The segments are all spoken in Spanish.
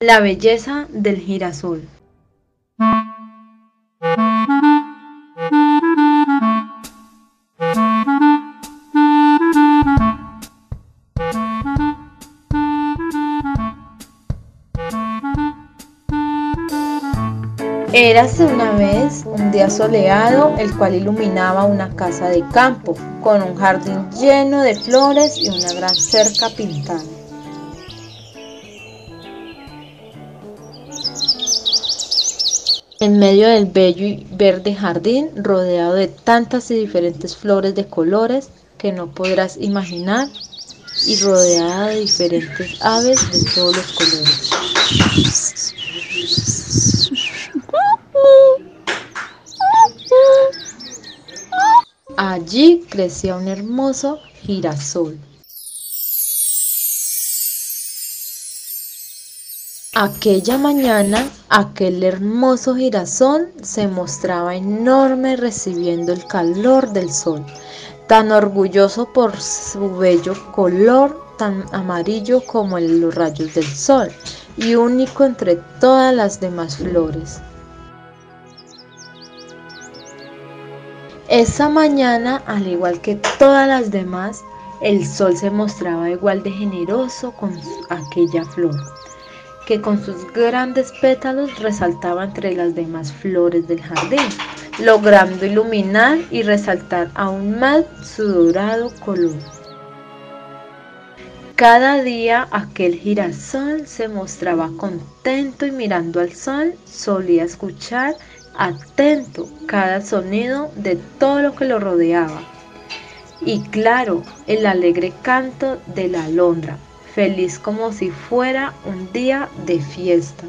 La belleza del girasol. Érase una vez un día soleado, el cual iluminaba una casa de campo, con un jardín lleno de flores y una gran cerca pintada. En medio del bello y verde jardín, rodeado de tantas y diferentes flores de colores que no podrás imaginar, y rodeada de diferentes aves de todos los colores. Allí crecía un hermoso girasol. Aquella mañana, aquel hermoso girasol se mostraba enorme recibiendo el calor del sol, tan orgulloso por su bello color, tan amarillo como los rayos del sol, y único entre todas las demás flores. Esa mañana, al igual que todas las demás, el sol se mostraba igual de generoso con aquella flor que con sus grandes pétalos resaltaba entre las demás flores del jardín, logrando iluminar y resaltar aún más su dorado color. Cada día aquel girasol se mostraba contento y mirando al sol solía escuchar atento cada sonido de todo lo que lo rodeaba. Y claro, el alegre canto de la alondra, feliz como si fuera un día de fiesta.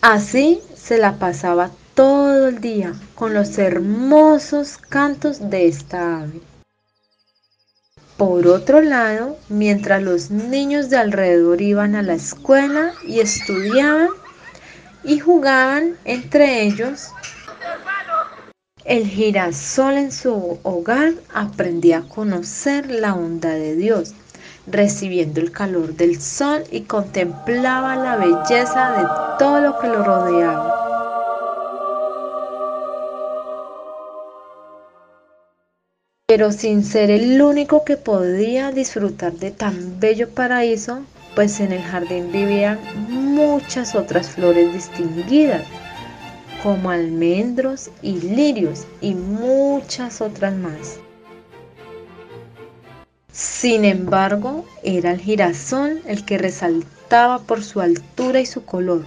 Así se la pasaba todo el día con los hermosos cantos de esta ave. Por otro lado, mientras los niños de alrededor iban a la escuela y estudiaban y jugaban entre ellos, el girasol en su hogar aprendía a conocer la onda de Dios, recibiendo el calor del sol y contemplaba la belleza de todo lo que lo rodeaba. Pero sin ser el único que podía disfrutar de tan bello paraíso, pues en el jardín vivían muchas otras flores distinguidas como almendros y lirios y muchas otras más. Sin embargo, era el girasol el que resaltaba por su altura y su color,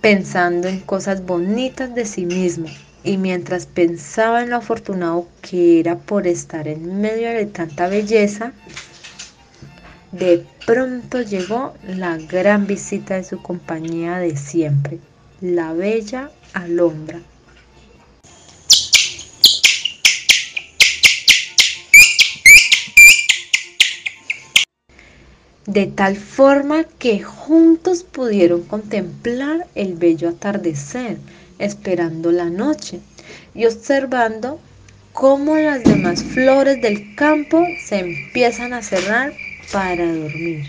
pensando en cosas bonitas de sí mismo, y mientras pensaba en lo afortunado que era por estar en medio de tanta belleza, de pronto llegó la gran visita de su compañía de siempre, la bella alondra. De tal forma que juntos pudieron contemplar el bello atardecer, esperando la noche y observando cómo las demás flores del campo se empiezan a cerrar para dormir.